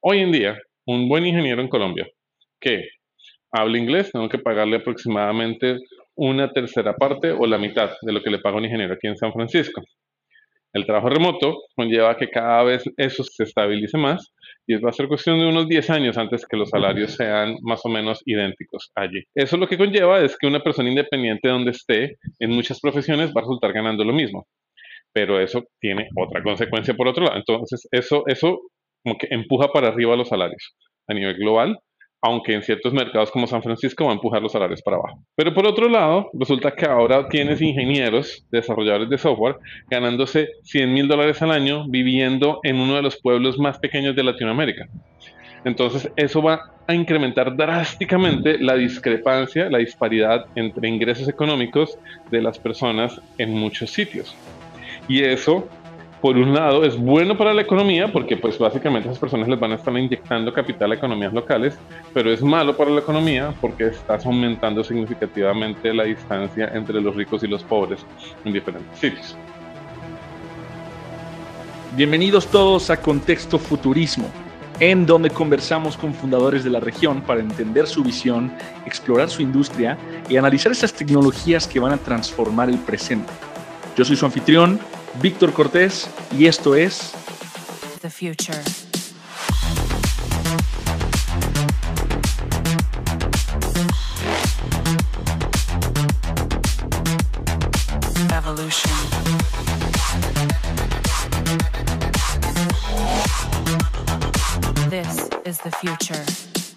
Hoy en día, un buen ingeniero en Colombia que habla inglés, tengo que pagarle aproximadamente una tercera parte o la mitad de lo que le paga un ingeniero aquí en San Francisco. El trabajo remoto conlleva que cada vez eso se estabilice más y va a ser cuestión de unos 10 años antes que los salarios sean más o menos idénticos allí. Eso lo que conlleva es que una persona independiente donde esté en muchas profesiones va a resultar ganando lo mismo. Pero eso tiene otra consecuencia por otro lado. Entonces, eso, eso como que empuja para arriba los salarios a nivel global aunque en ciertos mercados como San Francisco va a empujar los salarios para abajo. Pero por otro lado, resulta que ahora tienes ingenieros, desarrolladores de software, ganándose 100 mil dólares al año viviendo en uno de los pueblos más pequeños de Latinoamérica. Entonces, eso va a incrementar drásticamente la discrepancia, la disparidad entre ingresos económicos de las personas en muchos sitios. Y eso por un lado, es bueno para la economía porque pues básicamente esas personas les van a estar inyectando capital a economías locales, pero es malo para la economía porque estás aumentando significativamente la distancia entre los ricos y los pobres en diferentes sitios. Bienvenidos todos a Contexto Futurismo, en donde conversamos con fundadores de la región para entender su visión, explorar su industria y analizar esas tecnologías que van a transformar el presente. Yo soy su anfitrión, Víctor Cortés y esto es The Future. Evolution. This is the future.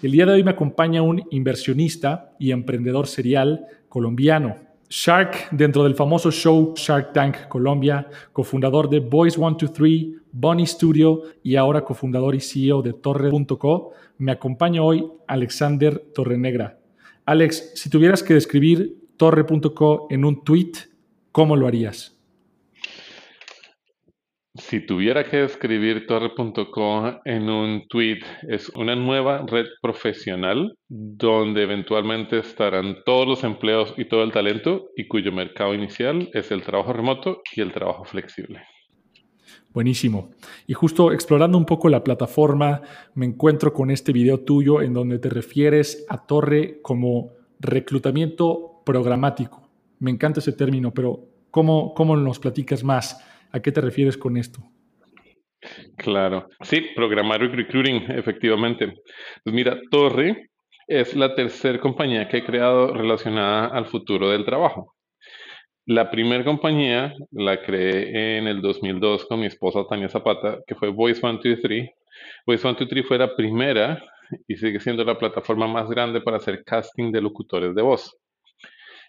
El día de hoy me acompaña un inversionista y emprendedor serial colombiano, Shark, dentro del famoso show Shark Tank Colombia, cofundador de Boys 123, Bunny Studio y ahora cofundador y CEO de Torre.co, me acompaña hoy Alexander Torrenegra. Alex, si tuvieras que describir Torre.co en un tweet, ¿cómo lo harías? Si tuviera que describir Torre.co en un tweet, es una nueva red profesional donde eventualmente estarán todos los empleos y todo el talento y cuyo mercado inicial es el trabajo remoto y el trabajo flexible. Buenísimo. Y justo explorando un poco la plataforma, me encuentro con este video tuyo en donde te refieres a Torre como reclutamiento programático. Me encanta ese término, pero ¿cómo, cómo nos platicas más? ¿A qué te refieres con esto? Claro, sí, programar recruiting, efectivamente. Pues mira, Torre es la tercera compañía que he creado relacionada al futuro del trabajo. La primera compañía la creé en el 2002 con mi esposa Tania Zapata, que fue Voice 123. Voice 123 fue la primera y sigue siendo la plataforma más grande para hacer casting de locutores de voz.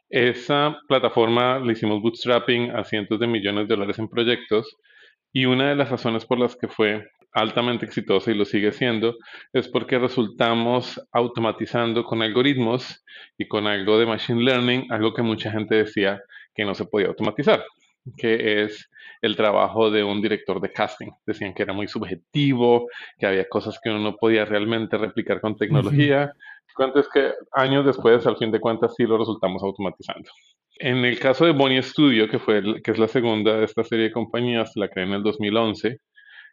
Esa plataforma le hicimos bootstrapping a cientos de millones de dólares en proyectos y una de las razones por las que fue altamente exitosa y lo sigue siendo es porque resultamos automatizando con algoritmos y con algo de machine learning, algo que mucha gente decía que no se podía automatizar, que es el trabajo de un director de casting. Decían que era muy subjetivo, que había cosas que uno no podía realmente replicar con tecnología. Cuento es que años después, al fin de cuentas, sí lo resultamos automatizando. En el caso de Bonnie Studio, que, fue que es la segunda de esta serie de compañías, la creé en el 2011,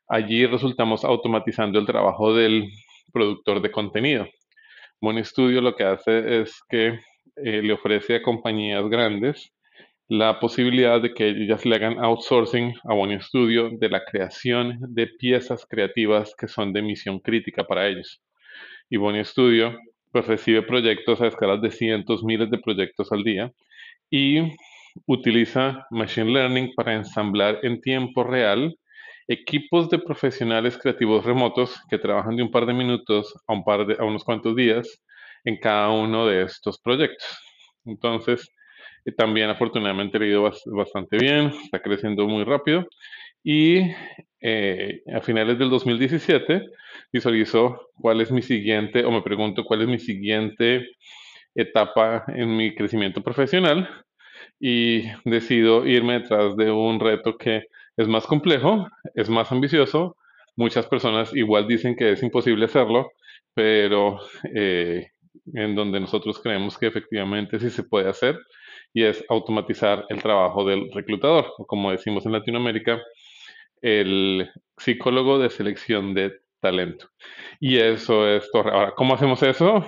allí resultamos automatizando el trabajo del productor de contenido. Bonnie Studio lo que hace es que eh, le ofrece a compañías grandes la posibilidad de que ellas le hagan outsourcing a Bonnie Studio de la creación de piezas creativas que son de misión crítica para ellos. Y Bonnie Studio pues recibe proyectos a escalas de cientos, miles de proyectos al día y utiliza Machine Learning para ensamblar en tiempo real equipos de profesionales creativos remotos que trabajan de un par de minutos a, un par de, a unos cuantos días en cada uno de estos proyectos. Entonces, eh, también afortunadamente ha ido bastante bien, está creciendo muy rápido y eh, a finales del 2017 visualizo cuál es mi siguiente, o me pregunto cuál es mi siguiente etapa en mi crecimiento profesional y decido irme detrás de un reto que es más complejo, es más ambicioso. Muchas personas igual dicen que es imposible hacerlo, pero eh, en donde nosotros creemos que efectivamente sí se puede hacer y es automatizar el trabajo del reclutador, como decimos en Latinoamérica, el psicólogo de selección de talento. Y eso es Torre. Ahora, ¿cómo hacemos eso?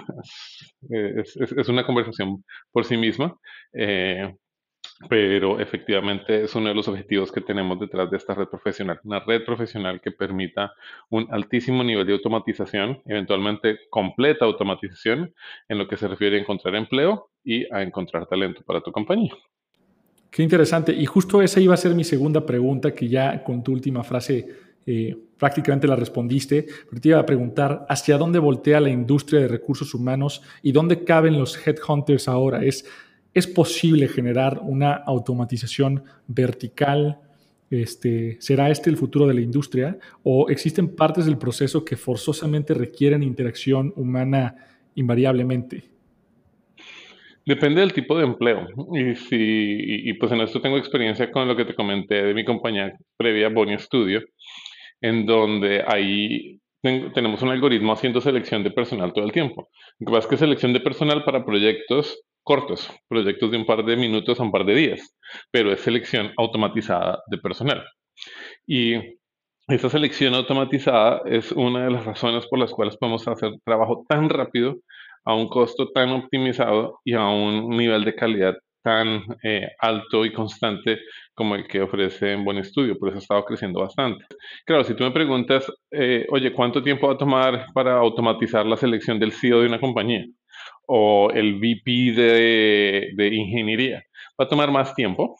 Es, es, una conversación por sí misma. Eh, pero efectivamente es uno de los objetivos que tenemos detrás de esta red profesional, una red profesional que permita un altísimo nivel de automatización, eventualmente completa automatización en lo que se refiere a encontrar empleo y a encontrar talento para tu compañía. Qué interesante. Y justo esa iba a ser mi segunda pregunta, que ya con tu última frase eh, prácticamente la respondiste. Pero te iba a preguntar, ¿hacia dónde voltea la industria de recursos humanos y dónde caben los headhunters ahora? ¿Es ¿Es posible generar una automatización vertical? Este, ¿Será este el futuro de la industria? ¿O existen partes del proceso que forzosamente requieren interacción humana invariablemente? Depende del tipo de empleo. Y, si, y, pues en esto tengo experiencia con lo que te comenté de mi compañía previa, Boni Studio, en donde ahí tenemos un algoritmo haciendo selección de personal todo el tiempo. Lo que pasa es que selección de personal para proyectos cortos, proyectos de un par de minutos a un par de días, pero es selección automatizada de personal. Y esa selección automatizada es una de las razones por las cuales podemos hacer trabajo tan rápido, a un costo tan optimizado y a un nivel de calidad tan eh, alto y constante como el que ofrece en Buen Estudio, por eso ha estado creciendo bastante. Claro, si tú me preguntas, eh, oye, ¿cuánto tiempo va a tomar para automatizar la selección del CEO de una compañía? o el VP de, ingeniería. Va a tomar más tiempo,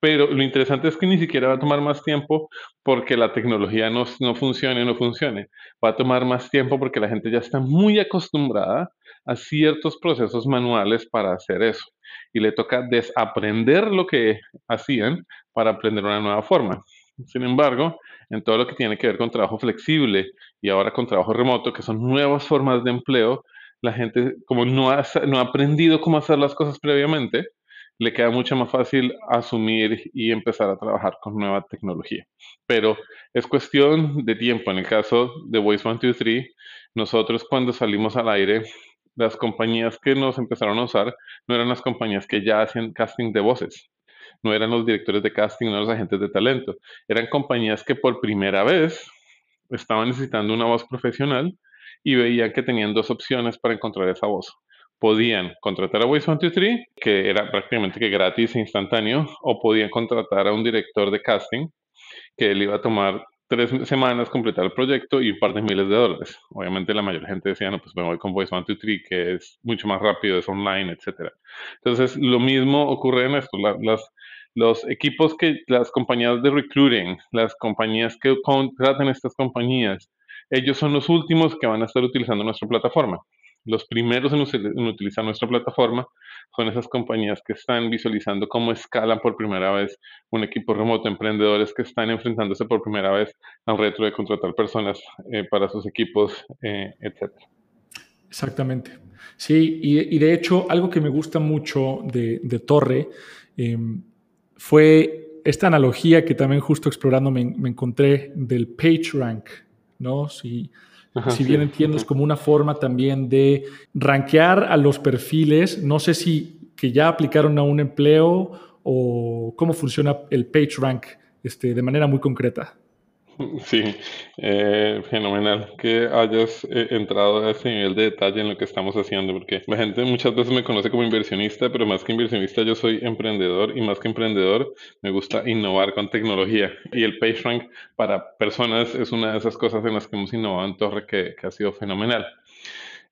pero lo interesante es que ni siquiera va a tomar más tiempo porque la tecnología no, no funcione no funcione. Va a tomar más tiempo porque la gente ya está muy acostumbrada a ciertos procesos manuales para hacer eso. Y le toca desaprender lo que hacían para aprender una nueva forma. Sin embargo, en todo lo que tiene que ver con trabajo flexible y ahora con trabajo remoto, que son nuevas formas de empleo, la gente, como no ha, no ha aprendido cómo hacer las cosas previamente, le queda mucho más fácil asumir y empezar a trabajar con nueva tecnología. Pero es cuestión de tiempo. En el caso de Voice 123, nosotros cuando salimos al aire, las compañías que nos empezaron a usar no eran las compañías que ya hacían casting de voces, no eran los directores de casting, no eran los agentes de talento, eran compañías que por primera vez estaban necesitando una voz profesional y veían que tenían dos opciones para encontrar esa voz. Podían contratar a Voice123, que era prácticamente que gratis e instantáneo, o podían contratar a un director de casting, que le iba a tomar tres semanas completar el proyecto y un par de miles de dólares. Obviamente la mayor gente decía, no, pues me voy con Voice123, que es mucho más rápido, es online, etc. Entonces, lo mismo ocurre en esto. los equipos que las compañías de recruiting, las compañías que contratan estas compañías, ellos son los últimos que van a estar utilizando nuestra plataforma. Los primeros en, utilizar nuestra plataforma son esas compañías que están visualizando cómo escalan por primera vez un equipo remoto, emprendedores que están enfrentándose por primera vez al reto de contratar personas eh, para sus equipos, eh, etc. Exactamente. Sí, y, de hecho, algo que me gusta mucho de, Torre em, fue esta analogía que también justo explorando me, encontré del PageRank, ¿no? Si, si bien entiendo, es como una forma también de rankear a los perfiles, no sé si que ya aplicaron a un empleo o cómo funciona el PageRank este, de manera muy concreta. Sí, eh, fenomenal que hayas eh, entrado a ese nivel de detalle en lo que estamos haciendo, porque la gente muchas veces me conoce como inversionista, pero más que inversionista yo soy emprendedor y más que emprendedor me gusta innovar con tecnología. Y el PageRank para personas es una de esas cosas en las que hemos innovado en Torre que, que ha sido fenomenal.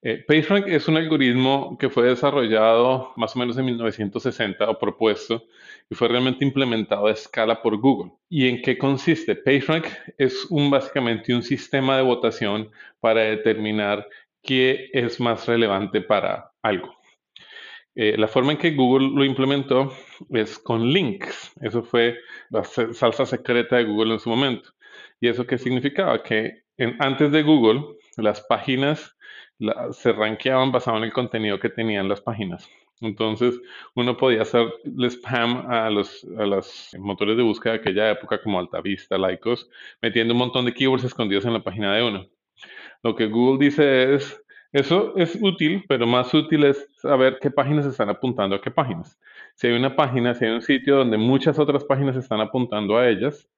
Eh, PageRank es un algoritmo que fue desarrollado más o menos en 1960 o propuesto y fue realmente implementado a escala por Google. ¿Y en qué consiste? PageRank es básicamente un sistema de votación para determinar qué es más relevante para algo. Eh, la forma en que Google lo implementó es con links. Eso fue la salsa secreta de Google en su momento. ¿Y eso qué significaba? Que antes de Google, las páginas se rankeaban basado en el contenido que tenían las páginas. Entonces, uno podía hacer spam a los, a los motores de búsqueda de aquella época como Altavista, Lycos, metiendo un montón de keywords escondidos en la página de uno. Lo que Google dice es, eso es útil, pero más útil es saber qué páginas están apuntando a qué páginas. Si hay una página, si hay un sitio donde muchas otras páginas están apuntando a ellas,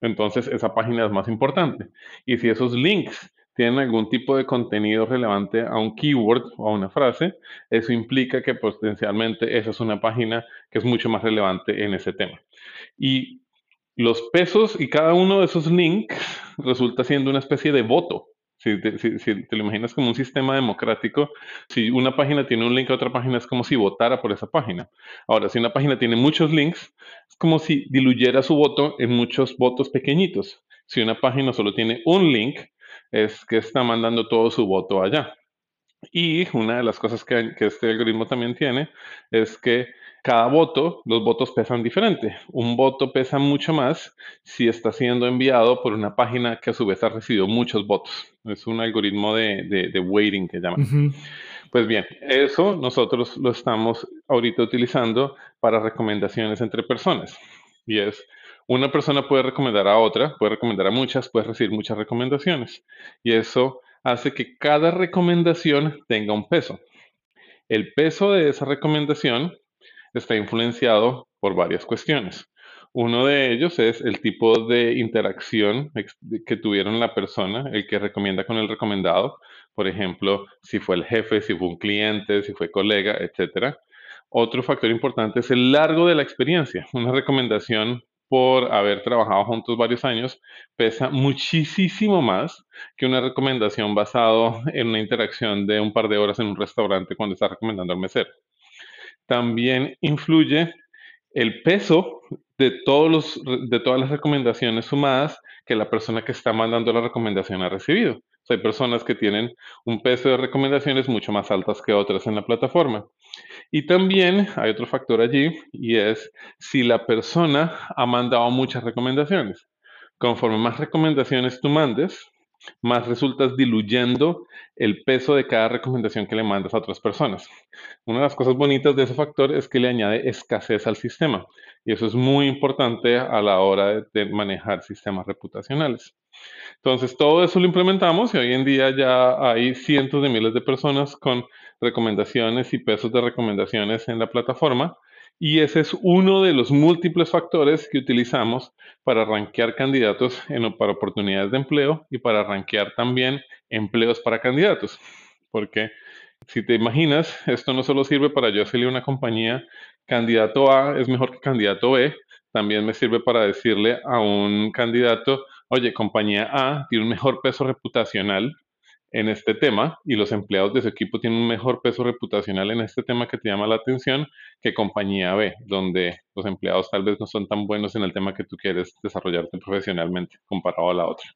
entonces esa página es más importante. Y si esos links tienen algún tipo de contenido relevante a un keyword o a una frase, eso implica que potencialmente esa es una página que es mucho más relevante en ese tema. Y los pesos y cada uno de esos links resulta siendo una especie de voto. Si te, lo imaginas como un sistema democrático, si una página tiene un link a otra página es como si votara por esa página. Ahora, si una página tiene muchos links, es como si diluyera su voto en muchos votos pequeñitos. Si una página solo tiene un link, es que está mandando todo su voto allá. Y una de las cosas que, este algoritmo también tiene es que cada voto, los votos pesan diferente. Un voto pesa mucho más si está siendo enviado por una página que a su vez ha recibido muchos votos. Es un algoritmo de, de, weighting que llaman. Pues bien, eso nosotros lo estamos ahorita utilizando para recomendaciones entre personas. Y es, una persona puede recomendar a otra, puede recomendar a muchas, puede recibir muchas recomendaciones. Y eso hace que cada recomendación tenga un peso. El peso de esa recomendación está influenciado por varias cuestiones. Uno de ellos es el tipo de interacción que tuvieron la persona, el que recomienda con el recomendado. Por ejemplo, si fue el jefe, si fue un cliente, si fue colega, etc. Otro factor importante es el largo de la experiencia. Una recomendación por haber trabajado juntos varios años pesa muchísimo más que una recomendación basado en una interacción de un par de horas en un restaurante cuando está recomendando al mesero. También influye el peso de, todos los, de todas las recomendaciones sumadas que la persona que está mandando la recomendación ha recibido. Hay personas que tienen un peso de recomendaciones mucho más altas que otras en la plataforma. Y también hay otro factor allí y es si la persona ha mandado muchas recomendaciones. Conforme más recomendaciones tú mandes, más resultas diluyendo el peso de cada recomendación que le mandas a otras personas. Una de las cosas bonitas de ese factor es que le añade escasez al sistema y eso es muy importante a la hora de, manejar sistemas reputacionales. Entonces, todo eso lo implementamos y hoy en día ya hay cientos de miles de personas con recomendaciones y pesos de recomendaciones en la plataforma. Y ese es uno de los múltiples factores que utilizamos para rankear candidatos en, para oportunidades de empleo y para rankear también empleos para candidatos. Porque si te imaginas, esto no solo sirve para yo decirle a una compañía, candidato A es mejor que candidato B, también me sirve para decirle a un candidato, oye, compañía A tiene un mejor peso reputacional en este tema y los empleados de su equipo tienen un mejor peso reputacional en este tema que te llama la atención que compañía B, donde los empleados tal vez no son tan buenos en el tema que tú quieres desarrollarte profesionalmente comparado a la otra.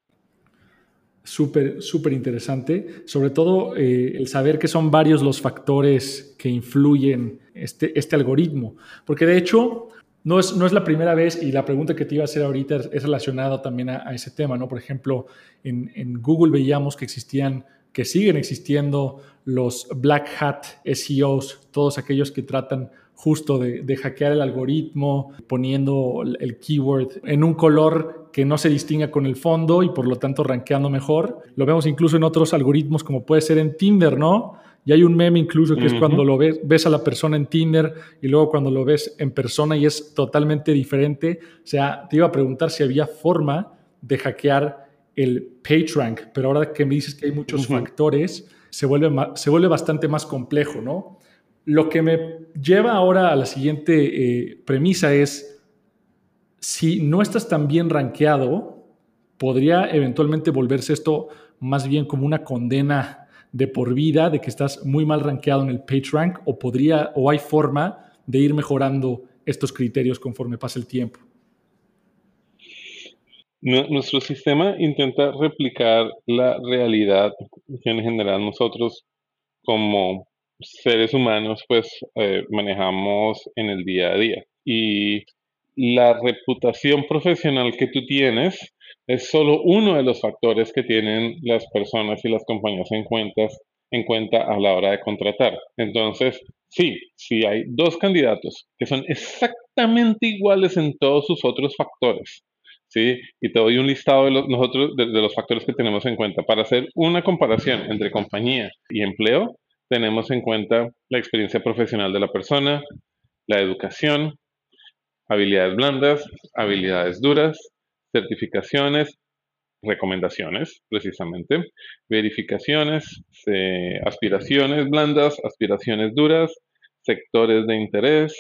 Súper, súper interesante. Sobre todo eh, el saber que son varios los factores que influyen este, este algoritmo. Porque de hecho, no es, no es la primera vez y la pregunta que te iba a hacer ahorita es, relacionada también a, ese tema, ¿no? Por ejemplo, en, Google veíamos que existían, que siguen existiendo los Black Hat SEOs, todos aquellos que tratan justo de, de, hackear el algoritmo, poniendo el keyword en un color que no se distinga con el fondo y por lo tanto rankeando mejor. Lo vemos incluso en otros algoritmos como puede ser en Tinder, ¿no? Y hay un meme incluso que es cuando lo ves, ves a la persona en Tinder y luego cuando lo ves en persona y es totalmente diferente. O sea, te iba a preguntar si había forma de hackear el PageRank, pero ahora que me dices que hay muchos factores, se vuelve, se vuelve bastante más complejo, ¿no? Lo que me lleva ahora a la siguiente eh, premisa es, si no estás tan bien rankeado, podría eventualmente volverse esto más bien como una condena de por vida, de que estás muy mal rankeado en el PageRank o podría o hay forma de ir mejorando estos criterios conforme pasa el tiempo? Nuestro sistema intenta replicar la realidad que en general nosotros como seres humanos pues eh, manejamos en el día a día. Y la reputación profesional que tú tienes es solo uno de los factores que tienen las personas y las compañías en, cuenta a la hora de contratar. Entonces, sí, si hay dos candidatos que son exactamente iguales en todos sus otros factores, ¿sí? Y te doy un listado de los, nosotros, de los factores que tenemos en cuenta. Para hacer una comparación entre compañía y empleo, tenemos en cuenta la experiencia profesional de la persona, la educación, habilidades blandas, habilidades duras, certificaciones, recomendaciones, precisamente, verificaciones, aspiraciones blandas, aspiraciones duras, sectores de interés,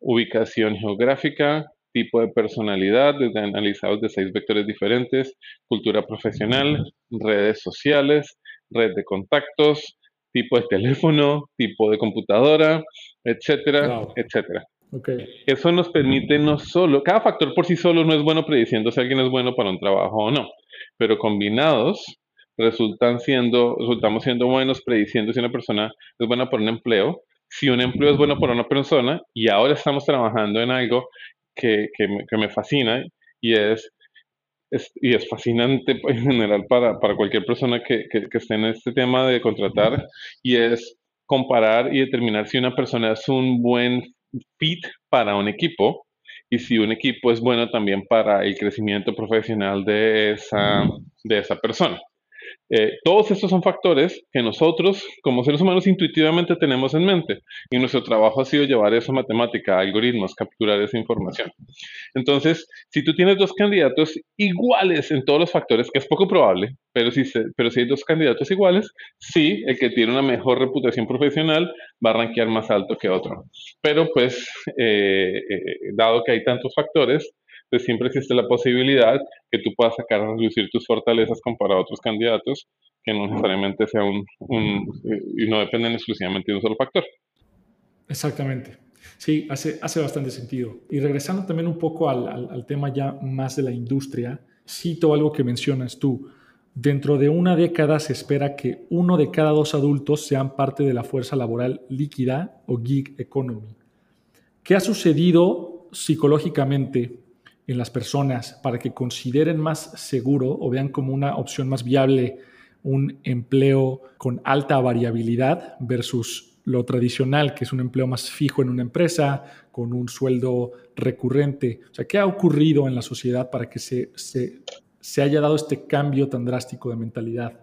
ubicación geográfica, tipo de personalidad, desde analizados de seis vectores diferentes, cultura profesional, redes sociales, red de contactos, tipo de teléfono, tipo de computadora, etcétera, etcétera. Eso nos permite no solo, cada factor por sí solo no es bueno prediciendo si alguien es bueno para un trabajo o no, pero combinados resultan siendo, resultamos siendo buenos prediciendo si una persona es buena para un empleo, si un empleo es bueno para una persona, y ahora estamos trabajando en algo que, me, fascina y es, y es fascinante en general para, cualquier persona que, que, esté en este tema de contratar, y es comparar y determinar si una persona es un buen fit para un equipo y si un equipo es bueno también para el crecimiento profesional de esa, de esa persona. Eh, todos estos son factores que nosotros como seres humanos intuitivamente tenemos en mente y nuestro trabajo ha sido llevar eso a matemática, algoritmos, capturar esa información. Entonces, si tú tienes dos candidatos iguales en todos los factores, que es poco probable, pero si, pero si hay dos candidatos iguales, sí, el que tiene una mejor reputación profesional va a rankear más alto que otro. Pero pues, eh, eh, dado que hay tantos factores, pues siempre existe la posibilidad que tú puedas sacar a reducir tus fortalezas comparado a otros candidatos que no necesariamente sea un, eh, y no dependen exclusivamente de un solo factor. Exactamente. Sí, hace, hace bastante sentido. Y regresando también un poco al, al, tema ya más de la industria, cito algo que mencionas tú. Dentro de una década se espera que uno de cada dos adultos sean parte de la fuerza laboral líquida o gig economy. ¿Qué ha sucedido psicológicamente en las personas para que consideren más seguro o vean como una opción más viable un empleo con alta variabilidad versus lo tradicional, que es un empleo más fijo en una empresa, con un sueldo recurrente. O sea, ¿qué ha ocurrido en la sociedad para que se, se, se haya dado este cambio tan drástico de mentalidad?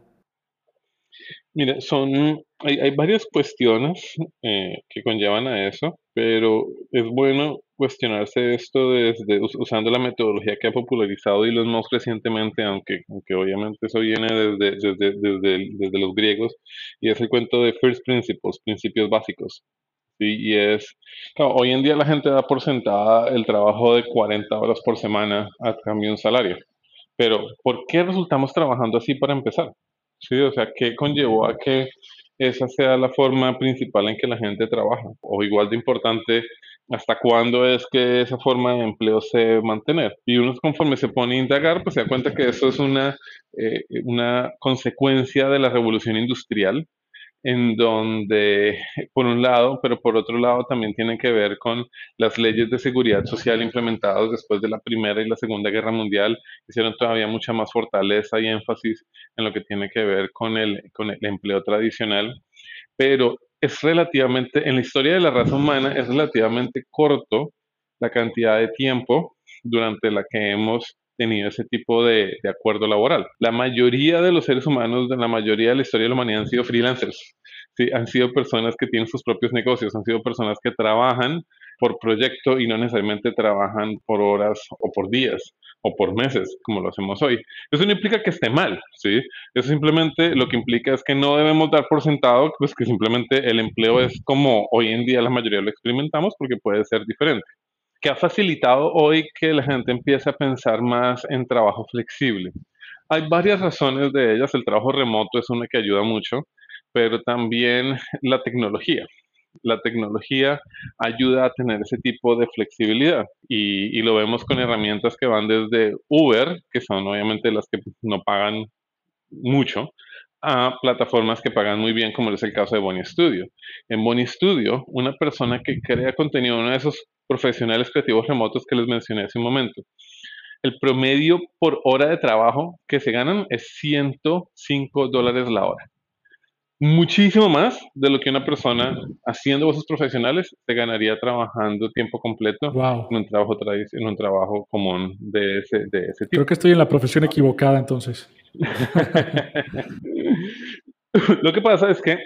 Mira, son, hay, hay varias cuestiones eh, que conllevan a eso, pero es bueno cuestionarse esto desde usando la metodología que ha popularizado Elon Musk recientemente, aunque, aunque obviamente eso viene desde, desde, desde, desde los griegos, y es el cuento de First Principles, principios básicos. ¿sí? Y es, hoy en día la gente da por sentada el trabajo de 40 horas por semana a cambio de un salario. Pero, ¿por qué resultamos trabajando así para empezar? ¿sí? O sea, ¿qué conllevó a que esa sea la forma principal en que la gente trabaja? O igual de importante, ¿hasta cuándo es que esa forma de empleo se va mantener? Y uno conforme se pone a indagar, pues se da cuenta que eso es una, eh, una consecuencia de la revolución industrial en donde, por un lado, pero por otro lado también tienen que ver con las leyes de seguridad social implementadas después de la Primera y la Segunda Guerra Mundial, hicieron todavía mucha más fortaleza y énfasis en lo que tiene que ver con el, con el empleo tradicional, pero es relativamente, en la historia de la raza humana, es relativamente corto la cantidad de tiempo durante la que hemos tenido ese tipo de, acuerdo laboral. La mayoría de los seres humanos, la mayoría de la historia de la humanidad han sido freelancers. Han sido personas que tienen sus propios negocios, han sido personas que trabajan por proyecto y no necesariamente trabajan por horas o por días o por meses, como lo hacemos hoy. Eso no implica que esté mal, ¿sí? Eso simplemente lo que implica es que no debemos dar por sentado pues, que simplemente el empleo es como hoy en día la mayoría lo experimentamos porque puede ser diferente que ha facilitado hoy que la gente empiece a pensar más en trabajo flexible. Hay varias razones de ellas. El trabajo remoto es una que ayuda mucho, pero también la tecnología. La tecnología ayuda a tener ese tipo de flexibilidad y, lo vemos con herramientas que van desde Uber, que son obviamente las que no pagan mucho, a plataformas que pagan muy bien, como es el caso de Bonnie Studio. En Bonnie Studio, una persona que crea contenido, uno de esos profesionales creativos remotos que les mencioné hace un momento. El promedio por hora de trabajo que se ganan es 105 dólares la hora. Muchísimo más de lo que una persona haciendo voces profesionales se ganaría trabajando tiempo completo en, un trabajo en un trabajo común de ese, de ese tipo. Creo que estoy en la profesión equivocada entonces. lo que pasa es que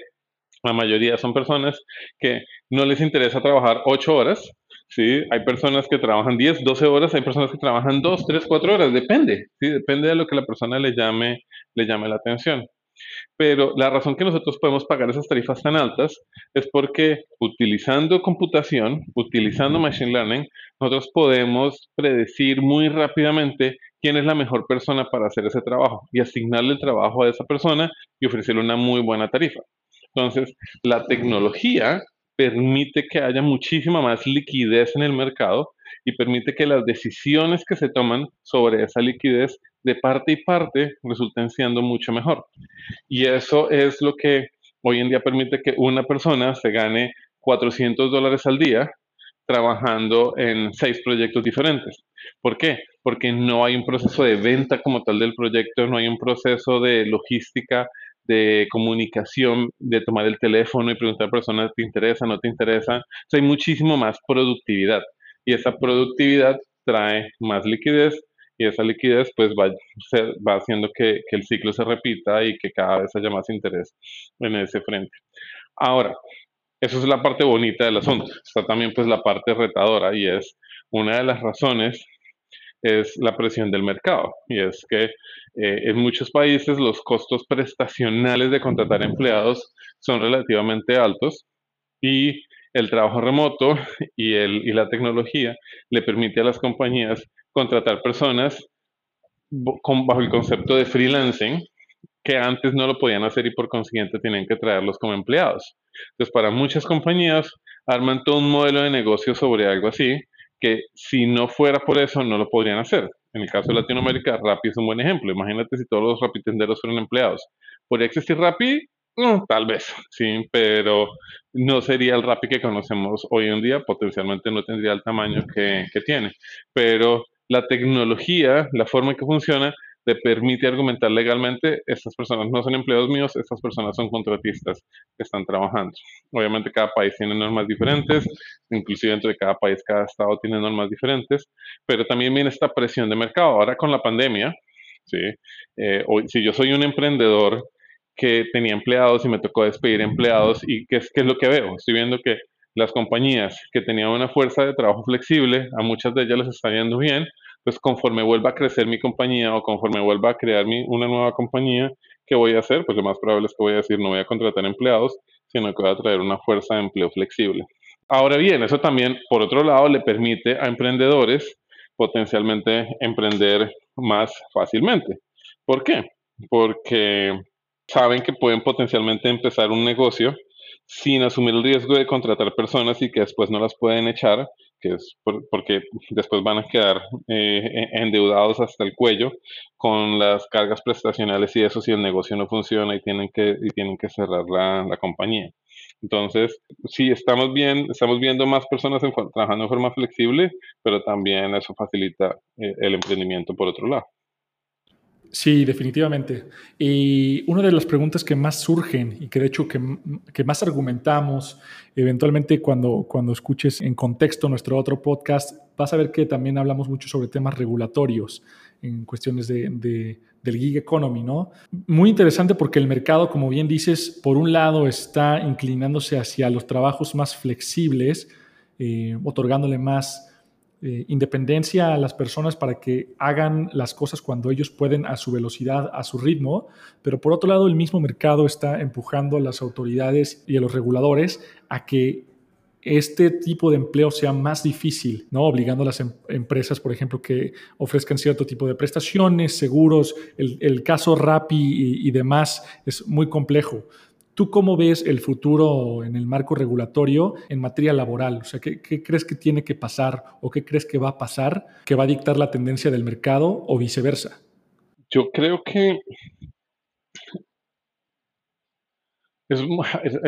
la mayoría son personas que no les interesa trabajar ocho horas, ¿sí? Hay personas que trabajan 10, 12 horas, hay personas que trabajan 2, 3, 4 horas, depende, ¿sí? Depende de lo que la persona le llame, le llame la atención. Pero la razón que nosotros podemos pagar esas tarifas tan altas es porque utilizando computación, utilizando machine learning, nosotros podemos predecir muy rápidamente quién es la mejor persona para hacer ese trabajo y asignarle el trabajo a esa persona y ofrecerle una muy buena tarifa. Entonces, la tecnología permite que haya muchísima más liquidez en el mercado y permite que las decisiones que se toman sobre esa liquidez de parte y parte resulten siendo mucho mejor. Y eso es lo que hoy en día permite que una persona se gane 400 dólares al día trabajando en seis proyectos diferentes. ¿Por qué? Porque no hay un proceso de venta como tal del proyecto, no hay un proceso de logística, de comunicación, de tomar el teléfono y preguntar a personas, ¿te interesa, no te interesa? hay muchísimo más productividad y esa productividad trae más liquidez y esa liquidez pues va, va haciendo que, que, el ciclo se repita y que cada vez haya más interés en ese frente. Ahora, eso es la parte bonita del asunto. Está también pues la parte retadora y es una de las razones es la presión del mercado y es que eh, en muchos países los costos prestacionales de contratar empleados son relativamente altos y el trabajo remoto y, la tecnología le permite a las compañías contratar personas bajo el concepto de freelancing que antes no lo podían hacer y por consiguiente tenían que traerlos como empleados. Entonces, para muchas compañías arman todo un modelo de negocio sobre algo así, que si no fuera por eso no lo podrían hacer. En el caso de Latinoamérica, Rappi es un buen ejemplo. Imagínate si todos los rapitenderos fueran empleados. ¿Podría existir Rappi? Tal vez, sí, pero no sería el Rappi que conocemos hoy en día. Potencialmente no tendría el tamaño que, que tiene. Pero la tecnología, la forma en que funciona, le permite argumentar legalmente, estas personas no son empleados míos, estas personas son contratistas que están trabajando. Obviamente cada país tiene normas diferentes, inclusive dentro de cada país, cada estado tiene normas diferentes, pero también viene esta presión de mercado. Ahora con la pandemia, ¿sí? Eh, hoy, si yo soy un emprendedor que tenía empleados y me tocó despedir empleados, ¿y qué es, qué es lo que veo? Estoy viendo que las compañías que tenían una fuerza de trabajo flexible, a muchas de ellas les está yendo bien, pues conforme vuelva a crecer mi compañía o conforme vuelva a crear mi, una nueva compañía, ¿qué voy a hacer? Pues lo más probable es que voy a decir, no voy a contratar empleados, sino que voy a traer una fuerza de empleo flexible. Ahora bien, eso también, por otro lado, le permite a emprendedores potencialmente emprender más fácilmente. ¿Por qué? Porque saben que pueden potencialmente empezar un negocio sin asumir el riesgo de contratar personas y que después no las pueden echar, que es porque después van a quedar eh, e-, endeudados hasta el cuello con las cargas prestacionales y eso si el negocio no funciona y tienen que, y tienen que cerrar la, la compañía. Entonces, sí, estamos, bien, estamos viendo más personas trabajando de forma flexible, pero también eso facilita eh, el emprendimiento por otro lado. Sí, definitivamente. Y una de las preguntas que más surgen y que de hecho que, que, más argumentamos, eventualmente cuando, cuando escuches en contexto nuestro otro podcast, vas a ver que también hablamos mucho sobre temas regulatorios en cuestiones de, de, del gig economy, ¿no? Muy interesante porque el mercado, como bien dices, por un lado está inclinándose hacia los trabajos más flexibles, eh, otorgándole más eh, independencia a las personas para que hagan las cosas cuando ellos pueden a su velocidad, a su ritmo, pero por otro lado el mismo mercado está empujando a las autoridades y a los reguladores a que este tipo de empleo sea más difícil, ¿no? Obligando a las em-, empresas, por ejemplo, que ofrezcan cierto tipo de prestaciones, seguros. El, caso RAPI y demás es muy complejo. ¿Tú cómo ves el futuro en el marco regulatorio en materia laboral? O sea, ¿qué, crees que tiene que pasar o qué crees que va a pasar que va a dictar la tendencia del mercado o viceversa? Yo creo que es,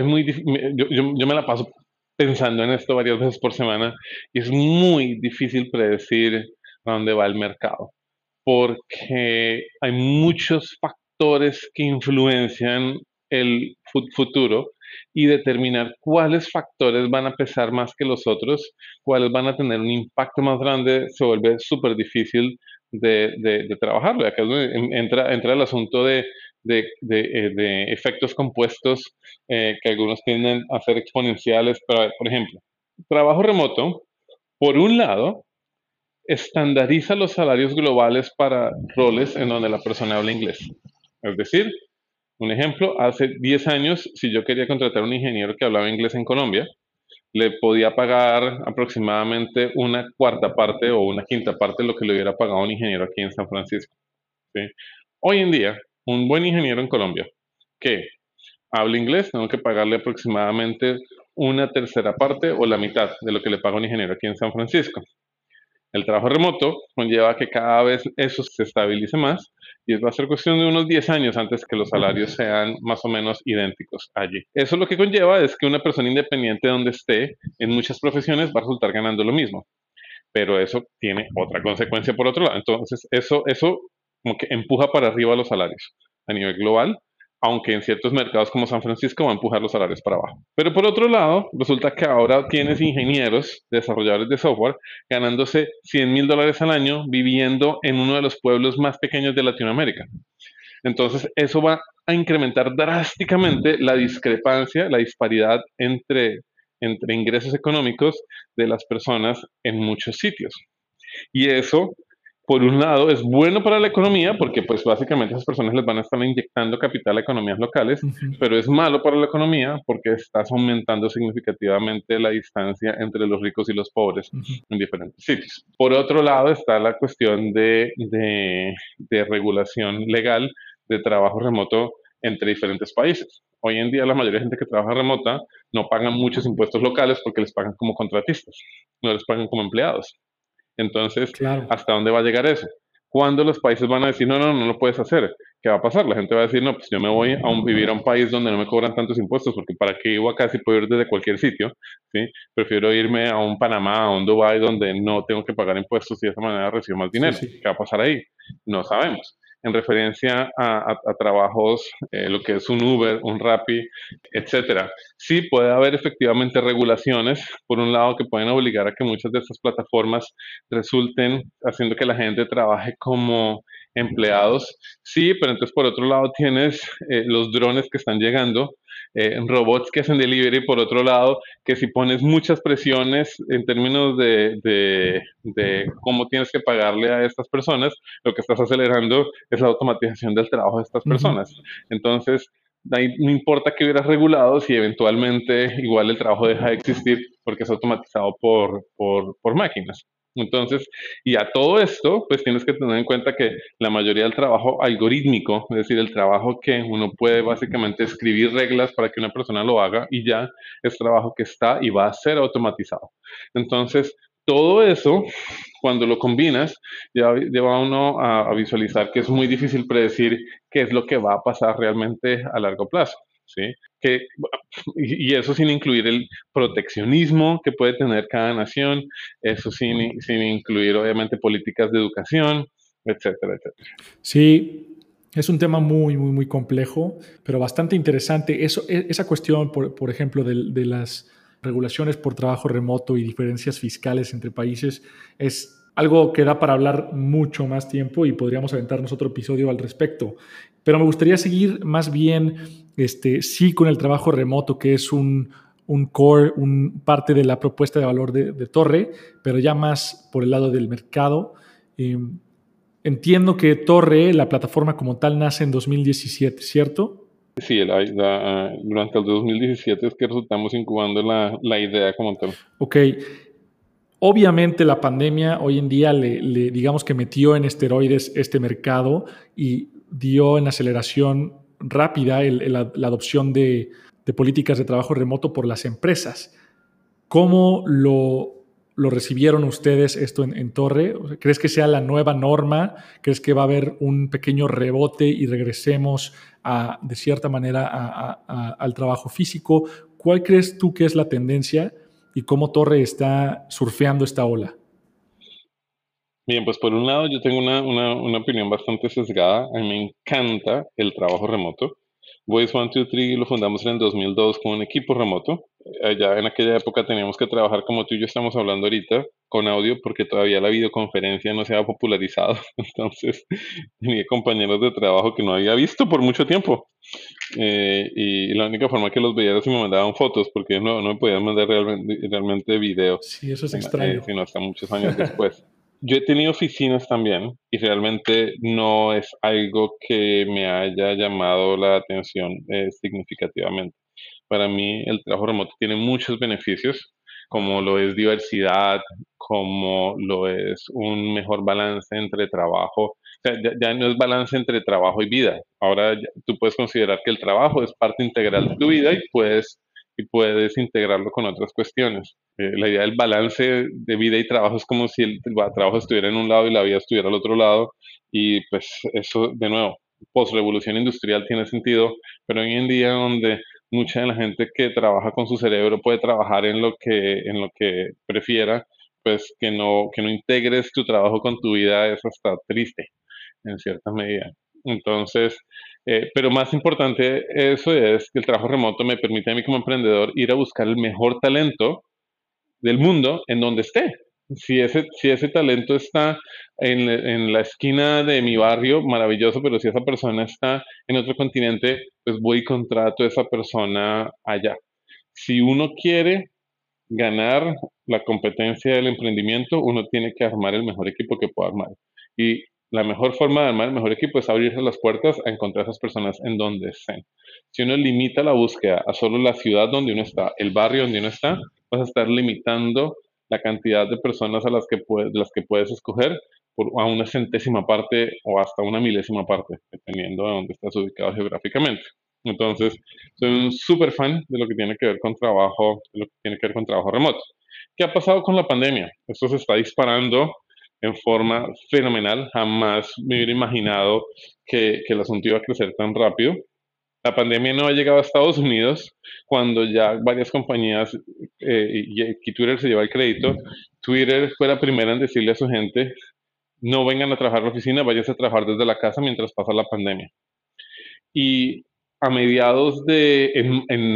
muy difícil. Yo, yo, me la paso pensando en esto varias veces por semana y es muy difícil predecir dónde va el mercado porque hay muchos factores que influencian el futuro y determinar cuáles factores van a pesar más que los otros, cuáles van a tener un impacto más grande, se vuelve súper difícil de, de, trabajarlo. acá entra, entra el asunto de, de, eh, efectos compuestos eh, que algunos tienden a ser exponenciales. Por ejemplo, trabajo remoto por un lado, estandariza los salarios globales para roles en donde la persona habla inglés. Es decir, un ejemplo, hace 10 años, si yo quería contratar a un ingeniero que hablaba inglés en Colombia, le podía pagar aproximadamente una cuarta parte o una quinta parte de lo que le hubiera pagado un ingeniero aquí en San Francisco. Hoy en día, un buen ingeniero en Colombia que habla inglés, tengo que pagarle aproximadamente una tercera parte o la mitad de lo que le paga un ingeniero aquí en San Francisco. El trabajo remoto conlleva que cada vez eso se estabilice más y va a ser cuestión de unos 10 años antes que los salarios sean más o menos idénticos allí. Eso lo que conlleva es que una persona independiente donde esté en muchas profesiones va a resultar ganando lo mismo. Pero eso tiene otra consecuencia por otro lado. Entonces, eso, eso como que empuja para arriba los salarios a nivel global aunque en ciertos mercados como San Francisco va a empujar los salarios para abajo. Pero por otro lado, resulta que ahora tienes ingenieros, desarrolladores de software, ganándose 100 mil dólares al año viviendo en uno de los pueblos más pequeños de Latinoamérica. Entonces, eso va a incrementar drásticamente la discrepancia, la disparidad entre, entre ingresos económicos de las personas en muchos sitios. Y eso por un lado, es bueno para la economía porque pues básicamente esas personas les van a estar inyectando capital a economías locales, pero es malo para la economía porque estás aumentando significativamente la distancia entre los ricos y los pobres en diferentes sitios. Por otro lado, está la cuestión de, de, de regulación legal de trabajo remoto entre diferentes países. Hoy en día la mayoría de gente que trabaja remota no pagan muchos impuestos locales porque les pagan como contratistas, no les pagan como empleados. Entonces, ¿hasta dónde va a llegar eso? ¿Cuándo los países van a decir, no, no, no lo puedes hacer? ¿Qué va a pasar? La gente va a decir, no, pues yo me voy a un, vivir a un país donde no me cobran tantos impuestos, porque para qué vivo acá si puedo ir desde cualquier sitio, ¿sí? Prefiero irme a un Panamá, a un Dubai donde no tengo que pagar impuestos y de esa manera recibo más dinero. ¿Qué va a pasar ahí? No sabemos en referencia a, trabajos, eh, lo que es un Uber, un Rappi, etcétera. Sí puede haber efectivamente regulaciones, por un lado, que pueden obligar a que muchas de estas plataformas resulten haciendo que la gente trabaje como empleados. Sí, pero entonces por otro lado tienes eh, los drones que están llegando, eh, robots que hacen delivery, por otro lado, que si pones muchas presiones en términos de, de, cómo tienes que pagarle a estas personas, lo que estás acelerando es la automatización del trabajo de estas personas. Entonces, no importa que hubieras regulado si eventualmente igual el trabajo deja de existir porque es automatizado por, por, por máquinas. Entonces, y a todo esto, pues tienes que tener en cuenta que la mayoría del trabajo algorítmico, es decir, el trabajo que uno puede básicamente escribir reglas para que una persona lo haga y ya es trabajo que está y va a ser automatizado. Entonces, todo eso, cuando lo combinas, lleva, a uno a visualizar que es muy difícil predecir qué es lo que va a pasar realmente a largo plazo. ¿Sí? Que, y eso sin incluir el proteccionismo que puede tener cada nación, eso sin, sin incluir obviamente políticas de educación, etcétera, etcétera. Sí, es un tema muy, muy, muy complejo, pero bastante interesante. Eso, e, esa cuestión, por, por ejemplo, de, de, las regulaciones por trabajo remoto y diferencias fiscales entre países es algo que da para hablar mucho más tiempo y podríamos aventarnos otro episodio al respecto. Pero me gustaría seguir más bien, este, sí, con el trabajo remoto, que es un, un core, un parte de la propuesta de valor de, Torre, pero ya más por el lado del mercado. Em, entiendo que Torre, la plataforma como tal, nace en 2017, ¿cierto? Sí, durante el 2017 es que resultamos incubando la, la idea como tal. Ok. Obviamente la pandemia hoy en día le, digamos que metió en esteroides este mercado y dio en aceleración rápida la, adopción de, políticas de trabajo remoto por las empresas. ¿Cómo lo, recibieron ustedes esto en, Torre? ¿Crees que sea la nueva norma? ¿Crees que va a haber un pequeño rebote y regresemos de cierta manera al trabajo físico? ¿Cuál crees tú que es la tendencia? Y cómo Torre está surfeando esta ola? Bien, pues por un lado yo tengo una, una, opinión bastante sesgada. A mí me encanta el trabajo remoto. Voice 123 lo fundamos en el 2002 con un equipo remoto. Ya en aquella época teníamos que trabajar como tú y yo estamos hablando ahorita, con audio, porque todavía la videoconferencia no se había popularizado. Entonces tenía compañeros de trabajo que no había visto por mucho tiempo. Eh, y la única forma que los veía era si me mandaban fotos, porque no, no me podían mandar realmente, realmente videos. Sí, eso es extraño. sino hasta muchos años después. Yo he tenido oficinas también y realmente no es algo que me haya llamado la atención significativamente. Para mí el trabajo remoto tiene muchos beneficios, como lo es diversidad, como lo es un mejor balance entre trabajo. Sea, ya, no es balance entre trabajo y vida. Ahora tú puedes considerar que el trabajo es parte integral de tu vida y puedes, y puedes integrarlo con otras cuestiones. Eh, la idea del balance de vida y trabajo es como si el, trabajo estuviera en un lado y la vida estuviera al otro lado. Y pues eso, de nuevo, post-revolución industrial tiene sentido, pero hoy en día donde mucha de la gente que trabaja con su cerebro puede trabajar en lo que, en lo que prefiera, pues que no, que no integres tu trabajo con tu vida es hasta triste, en cierta medida. Entonces, eh, pero más importante eso es que el trabajo remoto me permite a mí como emprendedor ir a buscar el mejor talento del mundo en donde esté si ese, si ese talento está en, en, la esquina de mi barrio, maravilloso, pero si esa persona está en otro continente, pues voy y contrato a esa persona allá. Si uno quiere ganar la competencia del emprendimiento, uno tiene que armar el mejor equipo que pueda armar. Y la mejor forma de armar el mejor equipo es abrirse las puertas a encontrar a esas personas en donde estén. Si uno limita la búsqueda a solo la ciudad donde uno está, el barrio donde uno está, vas a estar limitando la cantidad de personas a las que, puedes, las que puedes escoger por, a una centésima parte o hasta una milésima parte, dependiendo de dónde estás ubicado geográficamente. Entonces, soy un súper fan de lo que tiene que ver con trabajo, lo que tiene que ver con trabajo remoto. ¿Qué ha pasado con la pandemia? Esto se está disparando en forma fenomenal. Jamás me hubiera imaginado que, que el asunto iba a crecer tan rápido. La pandemia no ha llegado a Estados Unidos cuando ya varias compañías eh, y, Twitter se lleva el crédito. Twitter fue la primera en decirle a su gente, no vengan a trabajar a la oficina, váyanse a trabajar desde la casa mientras pasa la pandemia. Y a mediados de,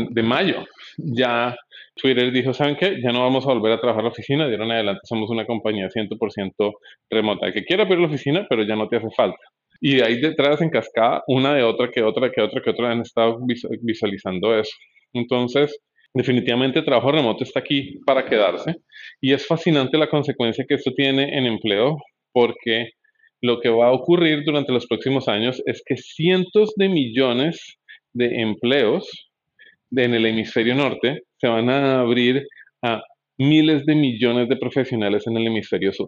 de mayo, ya Twitter dijo, ¿saben qué? Ya no vamos a volver a trabajar la oficina, de ahora en adelante somos una compañía 100% remota. Que quiera abrir la oficina, pero ya no te hace falta y de ahí detrás en cascada, una de otra, que otra, que otra, que otra, han estado visualizando eso. Entonces, definitivamente el trabajo remoto está aquí para quedarse y es fascinante la consecuencia que esto tiene en empleo porque lo que va a ocurrir durante los próximos años es que cientos de millones de empleos en el hemisferio norte se van a abrir a miles de millones de profesionales en el hemisferio sur.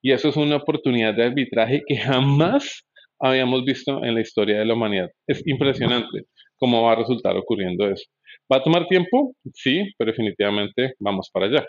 Y eso es una oportunidad de arbitraje que jamás habíamos visto en la historia de la humanidad. Es impresionante cómo va a resultar ocurriendo eso. ¿Va a tomar tiempo? Sí, pero definitivamente vamos para allá.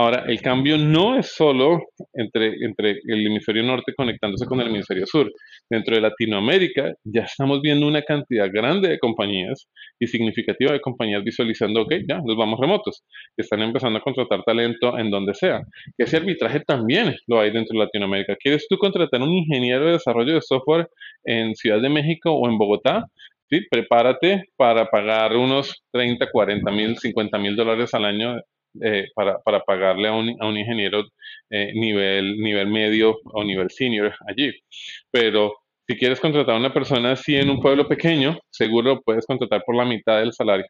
Ahora, el cambio no es solo entre, entre el hemisferio norte conectándose con el hemisferio sur. Dentro de Latinoamérica ya estamos viendo una cantidad grande de compañías y significativa de compañías visualizando, ok, ya, nos vamos remotos. Están empezando a contratar talento en donde sea. Ese arbitraje también lo hay dentro de Latinoamérica. ¿Quieres tú contratar un ingeniero de desarrollo de software en Ciudad de México o en Bogotá? Sí, prepárate para pagar unos 30, 40 mil, 50 mil dólares al año eh, para, pagarle a un, ingeniero eh, nivel, medio o nivel senior allí. Pero si quieres contratar a una persona así en un pueblo pequeño, seguro puedes contratar por la mitad del salario.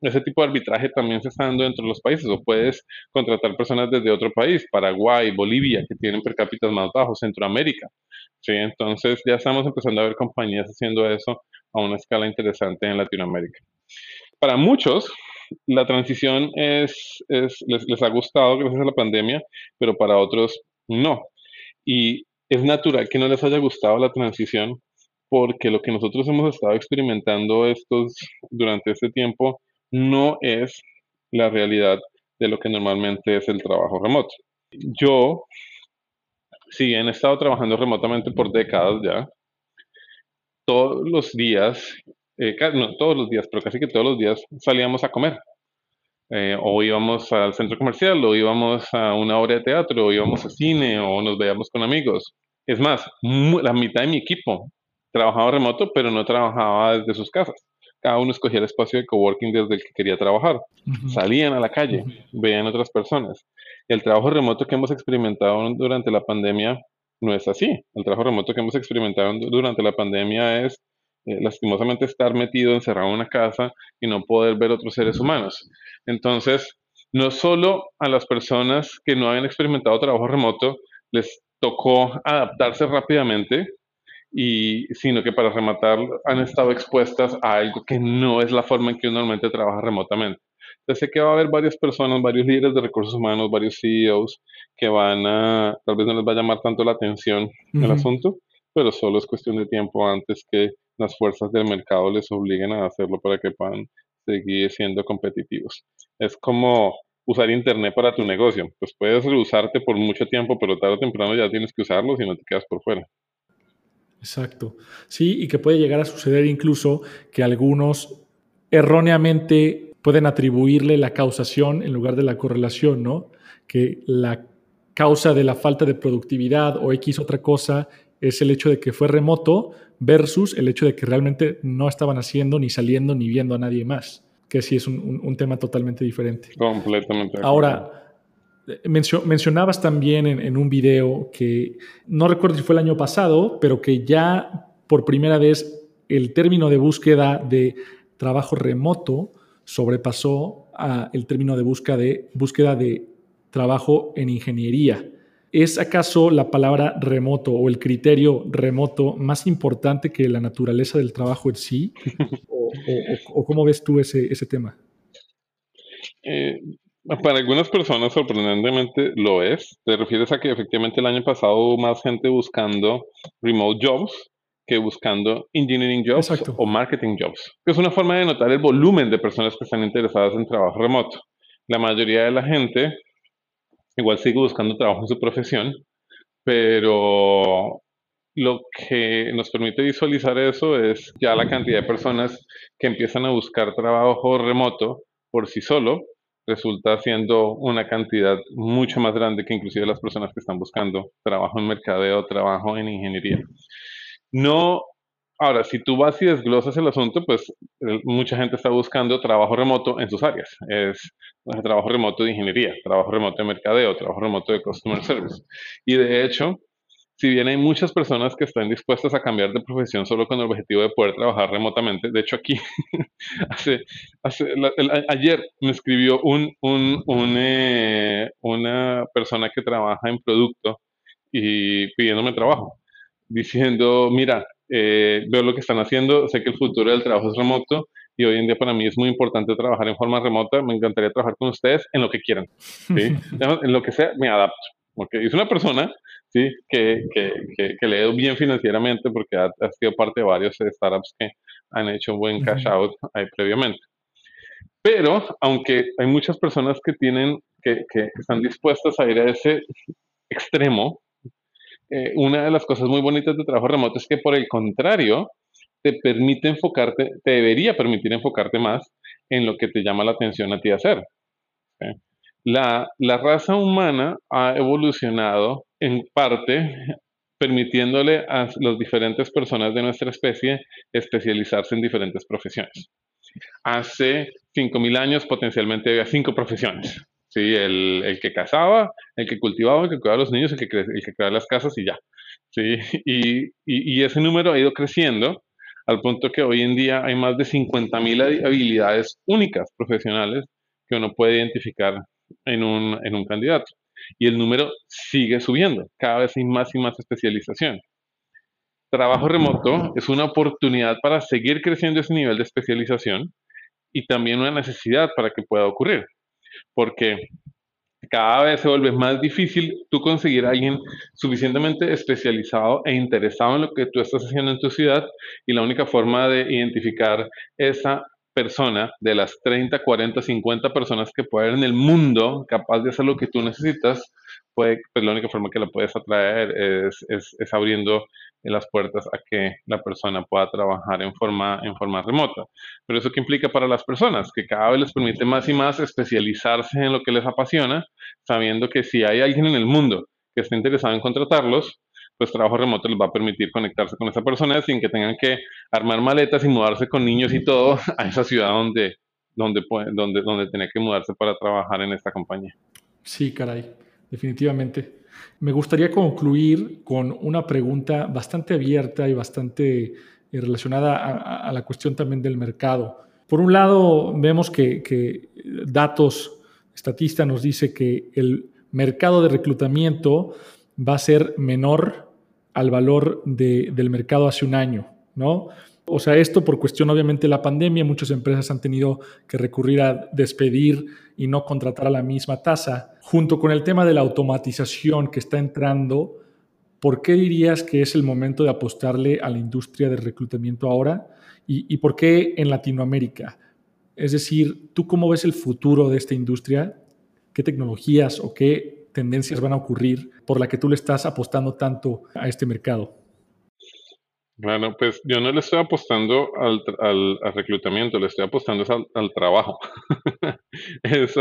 Ese tipo de arbitraje también se está dando dentro de los países, o puedes contratar personas desde otro país, Paraguay, Bolivia, que tienen per cápita más bajos, Centroamérica. ¿sí? Entonces ya estamos empezando a ver compañías haciendo eso a una escala interesante en Latinoamérica. Para muchos, la transición es, les, ha gustado gracias a la pandemia, pero para otros no. Y es natural que no les haya gustado la transición porque lo que nosotros hemos estado experimentando estos, durante este tiempo no es la realidad de lo que normalmente es el trabajo remoto. Yo, si bien he estado trabajando remotamente por décadas ya, todos los días eh, no todos los días, pero casi que todos los días salíamos a comer. Eh, o íbamos al centro comercial, o íbamos a una obra de teatro, o íbamos a cine, o nos veíamos con amigos. Es más, la mitad de mi equipo trabajaba remoto, pero no trabajaba desde sus casas. Cada uno escogía el espacio de coworking desde el que quería trabajar. Salían a la calle, veían otras personas. El trabajo remoto que hemos experimentado durante la pandemia no es así. El trabajo remoto que hemos experimentado durante la pandemia es eh, lastimosamente estar metido, encerrado en una casa y no poder ver otros seres humanos. Entonces, no solo a las personas que no habían experimentado trabajo remoto les tocó adaptarse rápidamente, y, sino que para rematar han estado expuestas a algo que no es la forma en que uno normalmente trabaja remotamente. Entonces sé que va a haber varias personas, varios líderes de recursos humanos, varios CEOs que van a, tal vez no les va a llamar tanto la atención el asunto, pero solo es cuestión de tiempo antes que las fuerzas del mercado les obliguen a hacerlo para que puedan seguir siendo competitivos. Es como usar Internet para tu negocio. Pues puedes usarte por mucho tiempo, pero tarde o temprano ya tienes que usarlo si no te quedas por fuera. Exacto. Sí, y que puede llegar a suceder incluso que algunos erróneamente pueden atribuirle la causación en lugar de la correlación, ¿no? Que la causa de la falta de productividad o X otra cosa es el hecho de que fue remoto versus el hecho de que realmente no estaban haciendo, ni saliendo, ni viendo a nadie más, que sí es un, tema totalmente diferente. Completamente. Ahora, mencionabas también en, en, un video que, no recuerdo si fue el año pasado, pero que ya por primera vez el término de búsqueda de trabajo remoto sobrepasó a el término de búsqueda de, búsqueda de trabajo en ingeniería. ¿Es acaso la palabra remoto o el criterio remoto más importante que la naturaleza del trabajo en sí? ¿O, cómo ves tú ese, ese tema? Eh, para algunas personas sorprendentemente lo es. Te refieres a que efectivamente el año pasado hubo más gente buscando remote jobs que buscando engineering jobs o marketing jobs. Es una forma de notar el volumen de personas que están interesadas en trabajo remoto. La mayoría de la gente igual sigue buscando trabajo en su profesión, pero lo que nos permite visualizar eso es ya la cantidad de personas que empiezan a buscar trabajo remoto por sí solo resulta siendo una cantidad mucho más grande que inclusive las personas que están buscando trabajo en mercadeo, trabajo en ingeniería. No Ahora, si tú vas y desglosas el asunto, pues mucha gente está buscando trabajo remoto en sus áreas. Es trabajo remoto de ingeniería, trabajo remoto de mercadeo, trabajo remoto de customer service. Y de hecho, si bien hay muchas personas que están dispuestas a cambiar de profesión solo con el objetivo de poder trabajar remotamente, de hecho aquí, hace, ayer me escribió un, un, eh, una persona que trabaja en producto y pidiéndome trabajo, diciendo, mira, eh, veo lo que están haciendo, sé que el futuro del trabajo es remoto y hoy en día para mí es muy importante trabajar en forma remota, me encantaría trabajar con ustedes en lo que quieran, en lo que sea me adapto. porque Es una persona ¿sí? que, que, que, le he bien financieramente porque ha, sido parte de varios startups que han hecho un buen cash out ahí previamente. Pero aunque hay muchas personas que tienen, que, que están dispuestas a ir a ese extremo, eh, una de las cosas muy bonitas de trabajo remoto es que por el contrario, te permite enfocarte, te debería permitir enfocarte más en lo que te llama la atención a ti hacer. La, la raza humana ha evolucionado en parte permitiéndole a las diferentes personas de nuestra especie especializarse en diferentes profesiones. Hace 5.000 años potencialmente había cinco profesiones. ¿Sí? El, el, que cazaba, el que cultivaba, el que cuidaba a los niños, el que, el que creaba las casas y ya. ¿sí? Y, y, y, ese número ha ido creciendo al punto que hoy en día hay más de 50.000 habilidades únicas profesionales que uno puede identificar en un, en un candidato. Y el número sigue subiendo, cada vez hay más y más especialización. Trabajo remoto es una oportunidad para seguir creciendo ese nivel de especialización y también una necesidad para que pueda ocurrir porque cada vez se vuelve más difícil tú conseguir a alguien suficientemente especializado e interesado en lo que tú estás haciendo en tu ciudad y la única forma de identificar esa persona de las 30, 40, 50 personas que puede haber en el mundo capaz de hacer lo que tú necesitas, puede, pues la única forma que la puedes atraer es, es, es abriendo las puertas a que la persona pueda trabajar en forma, en forma remota. Pero eso qué implica para las personas, que cada vez les permite más y más especializarse en lo que les apasiona, sabiendo que si hay alguien en el mundo que esté interesado en contratarlos, pues trabajo remoto les va a permitir conectarse con esa persona sin que tengan que armar maletas y mudarse con niños y todo a esa ciudad donde, donde, donde, donde tenía que mudarse para trabajar en esta compañía. Sí, caray, definitivamente. Me gustaría concluir con una pregunta bastante abierta y bastante y relacionada a, la cuestión también del mercado. Por un lado, vemos que, datos, estatista nos dice que el mercado de reclutamiento va a ser menor al valor del mercado hace un año, ¿no? O sea, esto por cuestión obviamente la pandemia, muchas empresas han tenido que recurrir a despedir y no contratar a la misma tasa. Junto con el tema de la automatización que está entrando, ¿por qué dirías que es el momento de apostarle a la industria de reclutamiento ahora? ¿Y, por qué en Latinoamérica? Es decir, ¿tú cómo ves el futuro de esta industria? ¿Qué tecnologías o qué tendencias van a ocurrir por la que tú le estás apostando tanto a este mercado? Bueno, pues yo no le estoy apostando al, al, reclutamiento, le estoy apostando al, trabajo. es,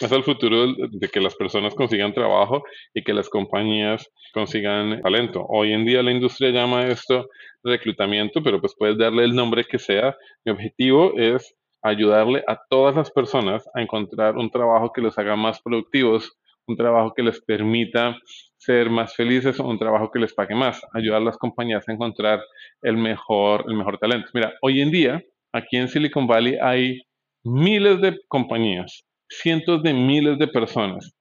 es, al futuro de, que las personas consigan trabajo y que las compañías consigan talento. Hoy en día la industria llama esto reclutamiento, pero pues puedes darle el nombre que sea. Mi objetivo es ayudarle a todas las personas a encontrar un trabajo que los haga más productivos, un trabajo que les permita ser más felices o un trabajo que les pague más, ayudar a las compañías a encontrar el mejor, el mejor talento. Mira, hoy en día, aquí en Silicon Valley hay miles de compañías, cientos de miles de personas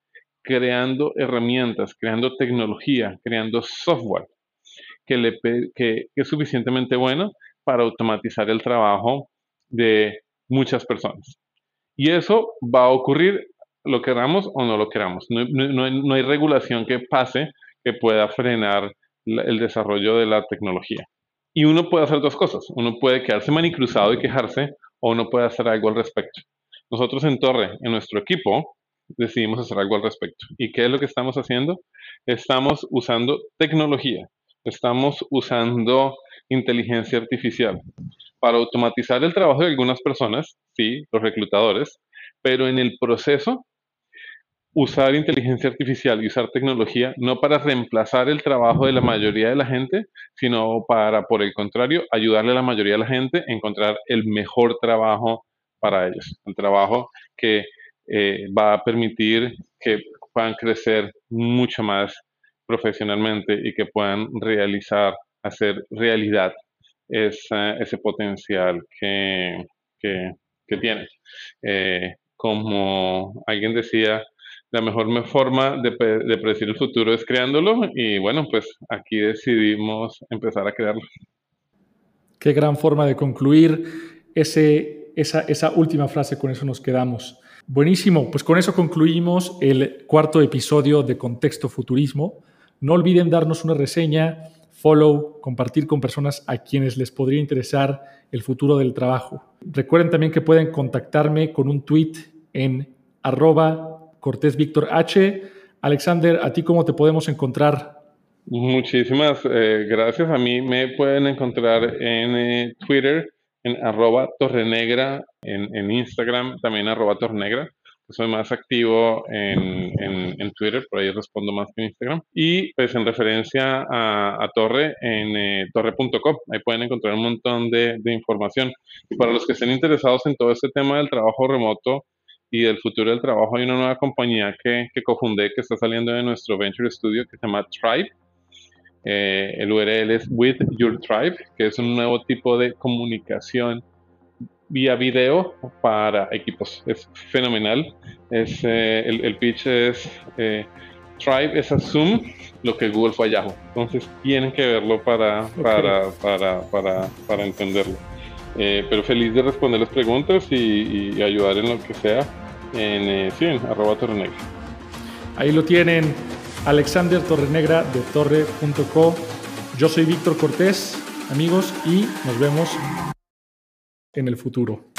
creando herramientas, creando tecnología, creando software que, es suficientemente bueno para automatizar el trabajo de muchas personas. Y eso va a ocurrir lo queramos o no lo queramos. No, hay, regulación que pase que pueda frenar el desarrollo de la tecnología. Y uno puede hacer dos cosas. Uno puede quedarse manicruzado y quejarse o uno puede hacer algo al respecto. Nosotros en Torre, en nuestro equipo, decidimos hacer algo al respecto. ¿Y qué es lo que estamos haciendo? Estamos usando tecnología, estamos usando inteligencia artificial para automatizar el trabajo de algunas personas, sí, los reclutadores, pero en el proceso usar inteligencia artificial y usar tecnología no para reemplazar el trabajo de la mayoría de la gente, sino para, por el contrario, ayudarle a la mayoría de la gente a encontrar el mejor trabajo para ellos, el trabajo que eh, va a permitir que puedan crecer mucho más profesionalmente y que puedan realizar, hacer realidad ese potencial que, que, tienen. Eh, como alguien decía, la mejor forma de, predecir el futuro es creándolo y bueno, pues aquí decidimos empezar a crearlo. Qué gran forma de concluir esa, esa última frase, con eso nos quedamos. Buenísimo, pues con eso concluimos el cuarto episodio de Contexto Futurismo. No olviden darnos una reseña, follow, compartir con personas a quienes les podría interesar el futuro del trabajo. Recuerden también que pueden contactarme con un tweet en arroba Cortés Víctor H. Alexander, ¿a ti cómo te podemos encontrar? Muchísimas eh, gracias. A mí me pueden encontrar en eh, Twitter, en arroba torrenegra, en, Instagram también arroba torrenegra. Soy más activo en, en, Twitter, por ahí respondo más que en Instagram. Y pues en referencia a, Torre, en eh, torre.com, ahí pueden encontrar un montón de, de información. Y para los que estén interesados en todo este tema del trabajo remoto, y del futuro del trabajo hay una nueva compañía que, que cofundé que está saliendo de nuestro Venture Studio que se llama Tribe. Eh, el URL es With Your Tribe, que es un nuevo tipo de comunicación vía video para equipos. Es fenomenal. Es, eh, el, pitch es eh, Tribe es a Zoom lo que Google fue a Yahoo. Entonces tienen que verlo para, para, para, para, para entenderlo. pero feliz de responder las preguntas y, y ayudar en lo que sea en, eh, sí, arroba Torrenegra. Ahí lo tienen, Alexander Torrenegra de torre.co. Yo soy Víctor Cortés, amigos, y nos vemos en el futuro.